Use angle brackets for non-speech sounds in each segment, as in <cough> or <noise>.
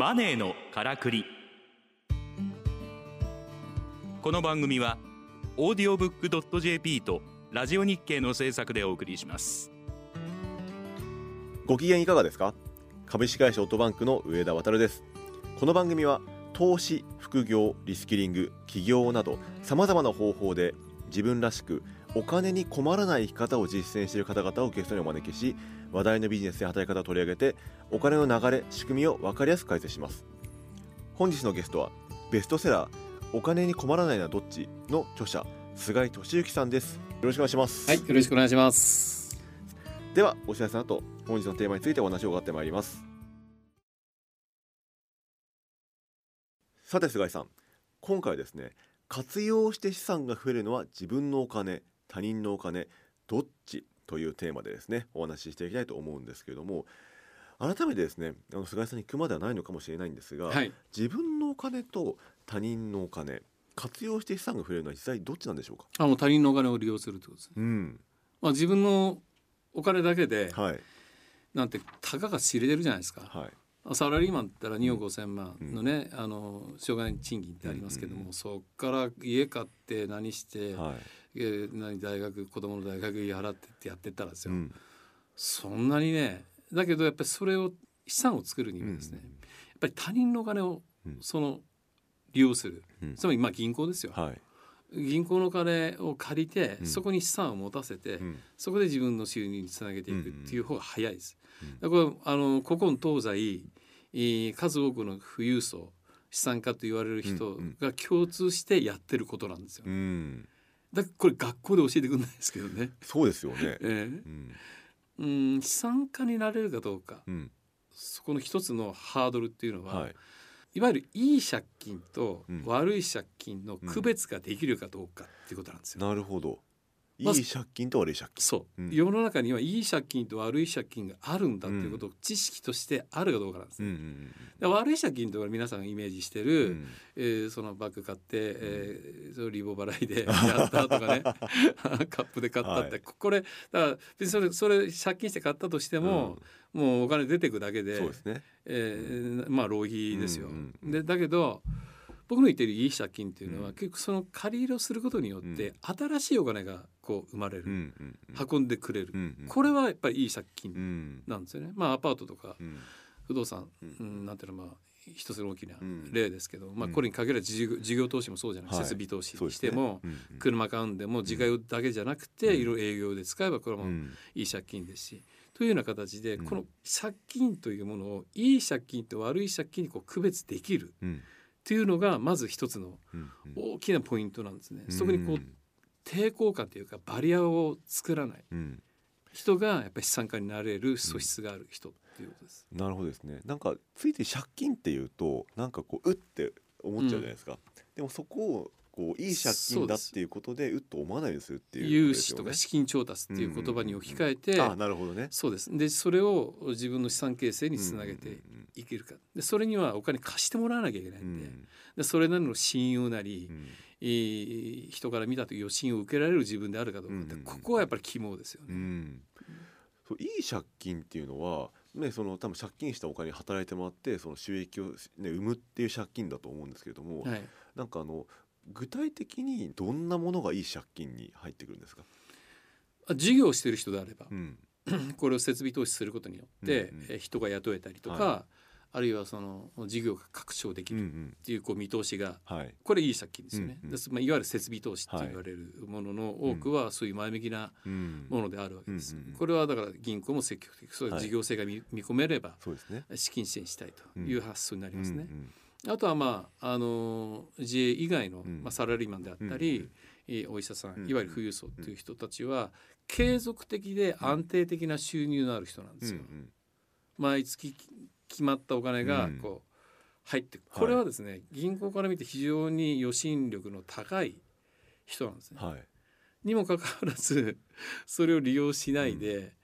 マネーのからくり。この番組はオーディオブックドット JP とラジオ日経の制作でお送りします。ご機嫌いかがですか？株式会社オートバンクの上田渉です。この番組は投資副業リスキリング起業などさまざまな方法で自分らしくお金に困らない生き方を実践している方々をゲストにお招きし話題のビジネスや働き方を取り上げてお金の流れ仕組みを分かりやすく解説します。本日のゲストはベストセラーお金に困らないのはどっちの著者菅井俊之さんです。よろしくお願いします。はい、よろしくお願いします。ではお知らせの後本日のテーマについてお話を伺ってまいります。さて菅井さん。今回はですね活用して資産が増えるのは自分のお金他人のお金どっち？というテーマでですねお話ししていきたいと思うんですけれども改めてですねあの菅井さんに行くまではないのかもしれないんですが、はい、自分のお金と他人のお金活用して資産が増えるのは実際どっちなんでしょうか？あの他人のお金を利用するってことですね。うん。まあ自分のお金だけで、はい。なんてたかが知れてるじゃないですか。はい。サラリーマンったら2億5千万のね、あの障害賃金ってありますけども、うんうん。そっから家買って何して、はいえー何大学子供の大学費払ってってやってったらですよ、うん。そんなにねだけどやっぱりそれを資産を作るにはですね、やっぱり他人のお金をうん。その利用する、うん。つまりまあ銀行ですよ、はい。銀行の金を借りて、うん。そこに資産を持たせて、うん。そこで自分の収入につなげていくっていう方が早いです。うんだからあの古今東西、えー数多くの富裕層資産家と言われる人うん。が共通してやってることなんですよ。うんだこれ学校で教えてくれないですけどね。そうですよね。<laughs> えうんーうん資産家になれるかどうかうんそこの一つのハードルっていうのは、はいい、わゆるいい借金とうん悪い借金の区別ができるかどうかっていうことなんですよ。なるほど。いまずい借金と悪い借金。そう、うん。世の中にはいい借金と悪い借金があるんだっていうことを知識としてあるかどうかなんですね。うんうんで悪い借金というのは皆さんがイメージしてうる、んえーそのバッグ買って、えーそのリボ払いで <laughs> やったとかね。<laughs> カップで買ったって、はい。これだから別にそれそれ借金して買ったとしても、もうお金出てくだけでそうですね。えーまあ浪費ですよ。うんうんうん。でだけど僕の言ってるいい借金っていうのは、うん。結局その借り入れをすることによって、うん。新しいお金がこう生まれる、うんうんうん。運んでくれる、うんうん。これはやっぱりいい借う金ん。なんですよね。まあアパートとかうん。不動産、うん。うんなんていうのはまあ一つの大きなうん。例ですけど、まあうん。これに限らず事業投資もそうじゃない、はい。設備投資にしても、うんうん。車買うんでも自家用だけじゃなくて、うん。いろいろ営業で使えばこれもうん。いい借金ですし、というような形で、うん。この借金というものをいい借金と悪い借金にこう区別できるうん。っていうのがまず一つのうん大きなポイントなんですね。うん。そこにこう抵抗感というかバリアを作らないうん人がやっぱり資産家になれる素質がある人っていうことです。なるほどですね。なんかついて借金っていうとなんかこううって思っちゃうじゃないですか。でもそこをこういい借金だっていうことでうっと思わないようにするっていうね。資とか資金調達っていう言葉に置き換えて、あなるほどね。そうです。でそれを自分の資産形成につなげてうんいけるか。でそれにはお金貸してもらわなきゃいけないうん。んで,、でそれなりの信用なりう、ん。いい人から見た時予信を受けられる自分であるかどうかって、うん。ここはやっぱり肝ですよね。うん。そういい借金っていうのは、ね、その多分借金したお金に働いてもらってその収益を、ね、生むっていう借金だと思うんですけれども、はい、なんかあの具体的にどんなものがいい借金に入ってくるんですか、あ事業をしている人であれば、うん。<clears throat> これを設備投資することによって、うんうんえ人が雇えたりとか、はあるいはその事業が拡張できるっうんうん。ていうこう見通しがはい。これいい借金ですよね。うんうん。まあ、いわゆる設備投資って言われるものの多くはそういう前向きなうん。ものであるわけです。うんうんうん。これはだから銀行も積極的そういうはい。事業性が見,、見込めれば。資金支援したいという発想になりますね。うんあとはまああの自営以外の、うん。まあ、サラリーマンであったり、お医者さん、うんいわゆる富裕層という人たちは継続的で安定的な収入のある人なんですよ。うん毎月決まったお金がうん。こう入ってくはいこれはですね、銀行から見て非常に予診力の高い人なんですね。はい。にもかかわらず <laughs> それを利用しないで、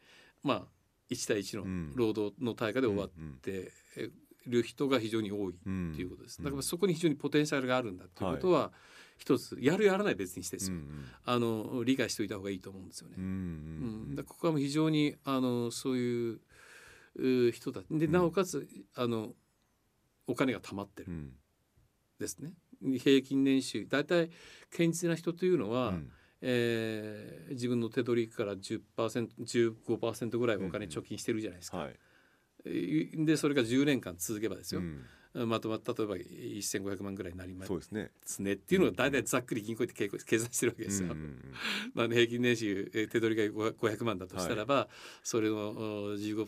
まあ1対1うん。の労働の対価で終わってる人が非常に多いっていうことです。だからそこに非常にポテンシャルがあるんだっていうことは、一つやるやらない別にしてですよ、あの理解しておいた方がいいと思うんですよね。うんだからここはもう非常にあのそういうう人たちでうん。なおかつあのお金が貯まってる、ですね。平均年収大体堅実な人というのは、うん、えー、自分の手取りから 10%15% ぐらいお金貯金してるじゃないですか。うんはい、でそれが10年間続けばですよ、うん、まとまった例えば1500万ぐらいになります。ね。ねっていうのが大体ざっくり銀行って計算してるわけですよ。<laughs> まあ、平均年収手取りが500万だとしたらば、はい、それの15%を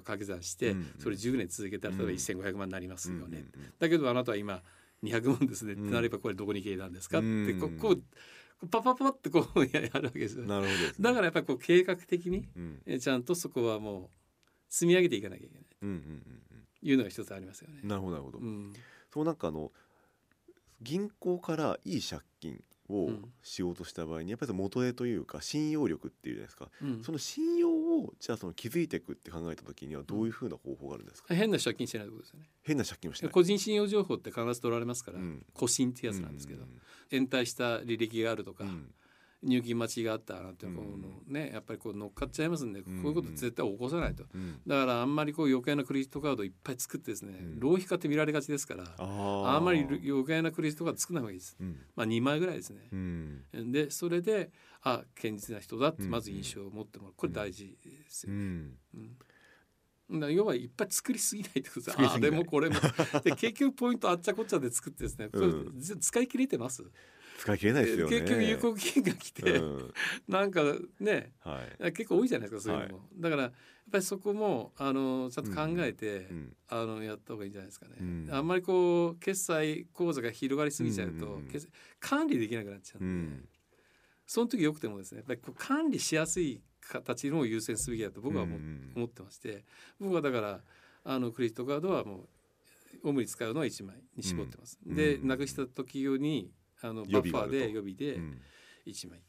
掛け算して、それ10年続けたら例えば1500万になりますよね。だけどあなたは今200万ですね、ってなればこれどこに消えたんですか、ってここうパパパってこうやるわけですよ。なるほど、ね、だからやっぱりこう計画的に、うん、ちゃんとそこはもう積み上げていかなきゃいけない、うんうんうん、いうのが一つありますよね。なるほどなるほど。うん、そうなんかあの銀行からいい借金をしようとした場合にやっぱり元絵というか信用力っていうじゃないですか、うん、その信用をじゃあその築いていくって考えた時にはどういうふうな方法があるんですか、変な借金してないってことですよね。変な借金をしてない。個人信用情報って必ず取られますから、うん、個信ってやつなんですけど、延滞した履歴があるとか、入金待ちがあったなんてこうねやっぱりこう乗っかっちゃいますんでこういうこと絶対起こさないと、だからあんまりこう余計なクレジットカードいっぱい作ってですね、浪費家って見られがちですからあんまり余計なクレジットカード作らない方がいいです、まあ2枚ぐらいですね、でそれであ堅実な人だってまず印象を持ってもらう。これ大事ですよ。ね。要はいっぱい作りすぎないってことですあれもこれも。で結局ポイントあっちゃこっちゃで作ってですね、うん、使い切れてます？使い切れないですよね。結局有効期限が来て、うん、なんかね、はい、結構多いじゃないですかそういうのも、はい、だからやっぱりそこもあのちゃんと考えて、うん、あのやった方がいいんじゃないですかね、うん、あんまりこう決済口座が広がりすぎちゃうと、うん管理できなくなっちゃうんで、その時よくてもですねやっぱりこう管理しやすい形のを優先すべきだと僕は思,、思ってまして僕はだからあのクレジットカードはもう主に使うのは1枚に絞ってます。でなくした時用にあのバッファーで予備で1枚、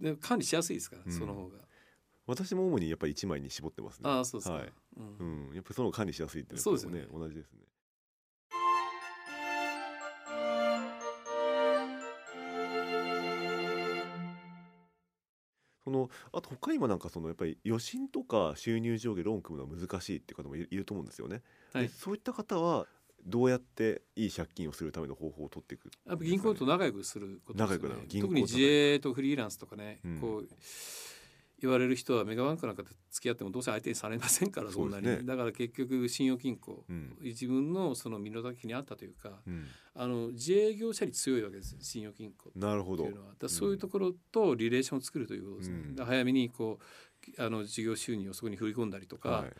で管理しやすいですから、その方が。私も主にやっぱり1枚に絞ってますね。ああそうですか。はい、うん、やっぱりその管理しやすいっていうのはね、ね、同じですね。そのあと他にもなんかそのやっぱり余震とか収入上下ローン組むのは難しいっていう方もいると思うんですよね。はい、そういった方はどうやっていい借金をするための方法を取っていく、ね、やっぱ銀行と仲良くすることですね。特に自営とフリーランスとかね、うん、こう言われる人はメガバンクなんかと付き合ってもどうせ相手にされませんからそんなに、ね、だから結局信用金庫、うん、自分のその身の丈にあったというか、うん、あの自営業者に強いわけです信用金庫なるほどっていうのは。だそういうところとリレーションを作るということですね、うん、早めにこうあの事業収入をそこに振り込んだりとか、はい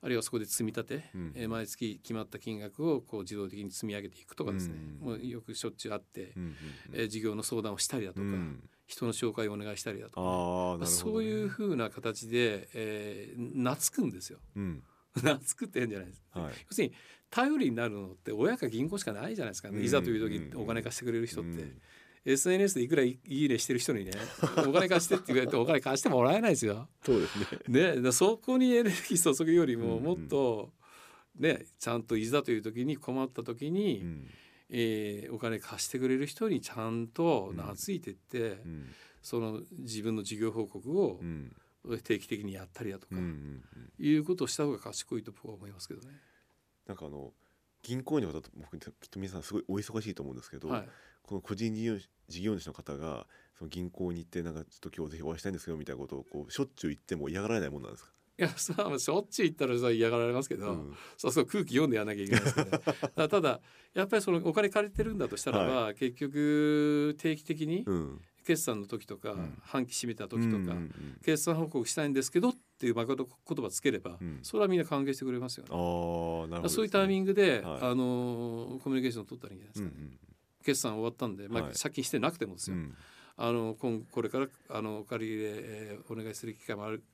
あるいはそこで積み立て、うん、えー、毎月決まった金額をこう自動的に積み上げていくとかですね、うん、もうよくしょっちゅうあって、うんうん、えー、事業の相談をしたりだとか、うん、人の紹介をお願いしたりだとか、ね、そういうふうな形で、えー、懐くんですよ。<laughs> 懐くって変じゃないです、はい、要するに頼りになるのって親か銀行しかないじゃないですか、ね、いざという時お金貸してくれる人って。SNS でいくらいいねしてる人にね <laughs> お金貸してって言われてお金貸してもらえないですよ。そうですね。ねそこにエネルギー注ぐよりももっと、ね、ちゃんといざという時に困った時に、うん、えー、お金貸してくれる人にちゃんと懐いてって、うん、その自分の事業報告を定期的にやったりだとか、いうことをした方が賢いと僕は思いますけどね。なんかあの銀行員の方と僕きっと皆さんすごいお忙しいと思うんですけど、はい、この個人事業事業主の方がその銀行に行ってなんかちょっと今日ぜひお会いしたいんですけどみたいなことをこうしょっちゅう言っても嫌がられないもんなんですか？いやさあしょっちゅう言ったらさ嫌がられますけど、うん、そうそう空気読んでやらなきゃいけないですけど、ね、<laughs> ただやっぱりそのお金借りてるんだとしたらば、はい、結局定期的に決算の時とか、うん、半期締めた時とか、決算報告したいんですけどっていう誠言葉つければ、うん、それはみんな歓迎してくれますよね。あなるほど、ね、そういうタイミングで、はい、あのコミュニケーションを取ったらいいんじゃないですか、ね、うんうん。決算終わったんで、まあ、借金してなくてもですよ、はい、あの今これからあのお借り入れ、えー、お願いする機会もある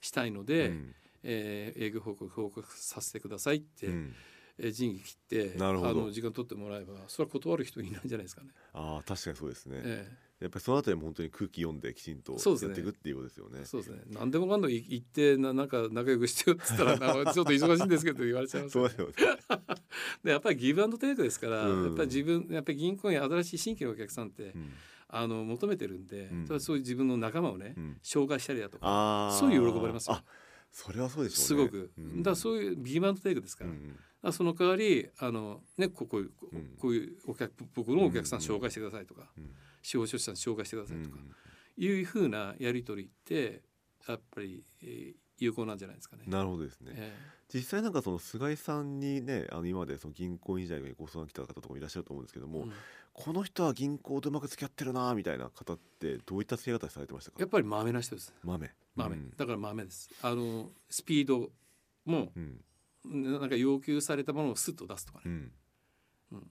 したいので、うん、えー、営業報告報告させてくださいって、うん、えー、仁義切ってあの時間取ってもらえばそれは断る人いないんじゃないですかね。あ確かにそうですね、えーやっぱりそのあたりも本当に空気読んできちんとやっていくっていうことですよね。そうですね。何でもかんでも言ってななんか仲良くしてよっつったら <laughs> ちょっと忙しいんですけど言われちゃいます、ね。そうですよね。でやっぱりギブアンドテイクですから、うん、やっぱり自分やっぱり銀行に新しい新規のお客さんって、うん、あの求めてるんで、うん、そういう自分の仲間をね、紹介したりだとか、そういう喜ばれますよ。それはそうです、ね、すごく、だそういうギブアンドテイクですから。その代わりあの、ね、こここういうお客僕のお客さん紹介してくださいとか、司法書士さん紹介してくださいとか、いうふうなやり取りってやっぱり、えー、有効なんじゃないですかね。なるほどですね。えー、実際なんかその菅井さんにねあの今までその銀行員時代にご相談来た方とかもいらっしゃると思うんですけども、うん、この人は銀行とうまく付き合ってるなみたいな方ってどういった付き合い方されてましたか？やっぱりまめな人です。豆。豆、うん、だから豆です。あのスピードも、うん、なんか要求されたものをスッと出すとかね、うん。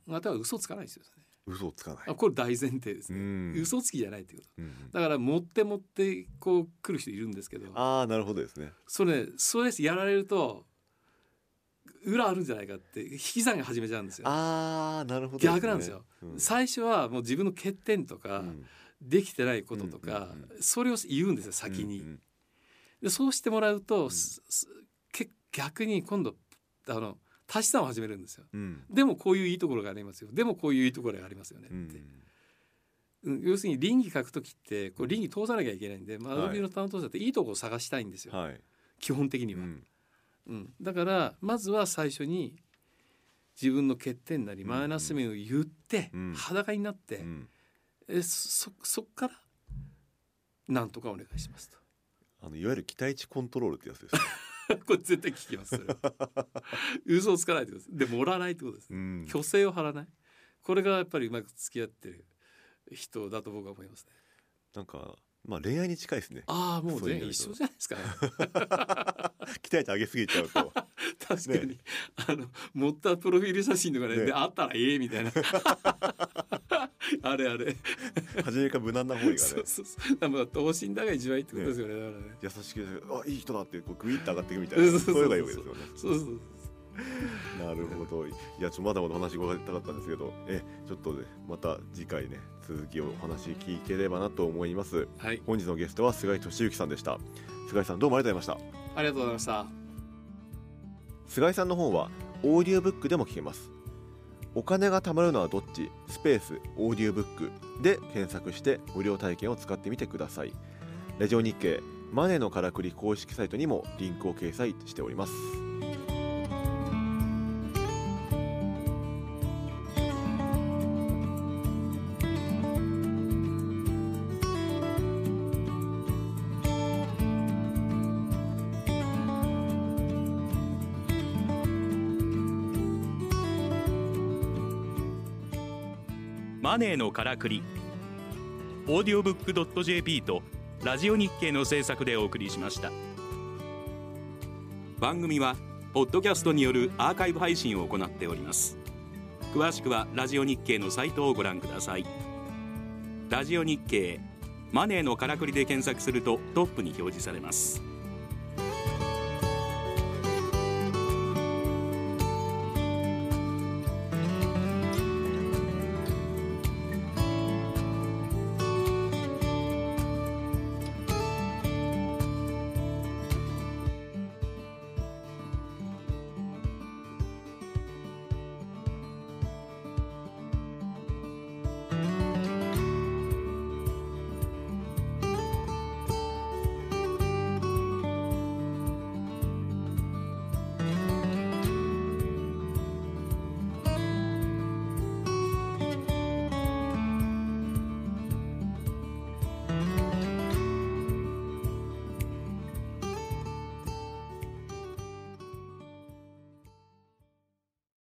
うん、あとは嘘つかないですよね嘘つかない。あこれ大前提ですね、うん、嘘つきじゃないっていうこと、うん、だから持って持ってこう来る人いるんですけど。ああなるほどですね。それそれやられると裏あるんじゃないかって引き算が始めちゃうんですよ。ああなるほど、ね、逆なんですよ、うん、最初はもう自分の欠点とか、できてないこととか、それを言うんですよ先に、うんうん、でそうしてもらうと、逆に今度あの足し算を始めるんですよ、うん、でもこういういいところがありますよ。でもこういういいところがありますよねって、うん、要するに倫理書く時ってこう倫理通さなきゃいけないんで、まあ、アドビの担当者っていいところを探したいんですよ、はい、基本的には、うん、うん、だからまずは最初に自分の欠点なりマイナス面を言って、裸になって、えそそっからなんとかお願いしますと。あのいわゆる期待値コントロールってやつですね <laughs> <laughs> これ絶対聞きます。嘘をつかないってことですで盛らないってことです、うん、虚勢を張らない。これがやっぱりうまく付き合ってる人だと僕は思いますね。なんかまあ恋愛に近いですね。ああもう全然一緒じゃないですか、期待値上げすぎちゃうと。確かに、ね、あの持ったプロフィール写真とかね。ねあったらええみたいな。<laughs> あれあれ。初めから無難な方がね。そうそうそう。まあ等身大が一番いいってことですよね、ね、だからね。優しくあいい人だってこうグイッと上がっていくみたいな。そういうのがいいわけですよね。そうそう <laughs> なるほど。いやちょまだまだお話伺いたかったんですけどえちょっとねまた次回ね続きをお話聞ければなと思います、はい、本日のゲストは菅井俊之さんでした。菅井さんどうもありがとうございました。ありがとうございました。菅井さんの本はオーディオブックでも聞けます。お金が貯まるのはどっち？スペースオーディオブックで検索して無料体験を使ってみてください。ラジオ日経マネーのからくり公式サイトにもリンクを掲載しておりますマネーのからくり」オーディオブックドット .jp とラジオ日経の制作でお送りしました。番組はポッドキャストによるアーカイブ配信を行っております。詳しくはラジオ日経のサイトをご覧ください。ラジオ日経マネーのからくりで検索するとトップに表示されます。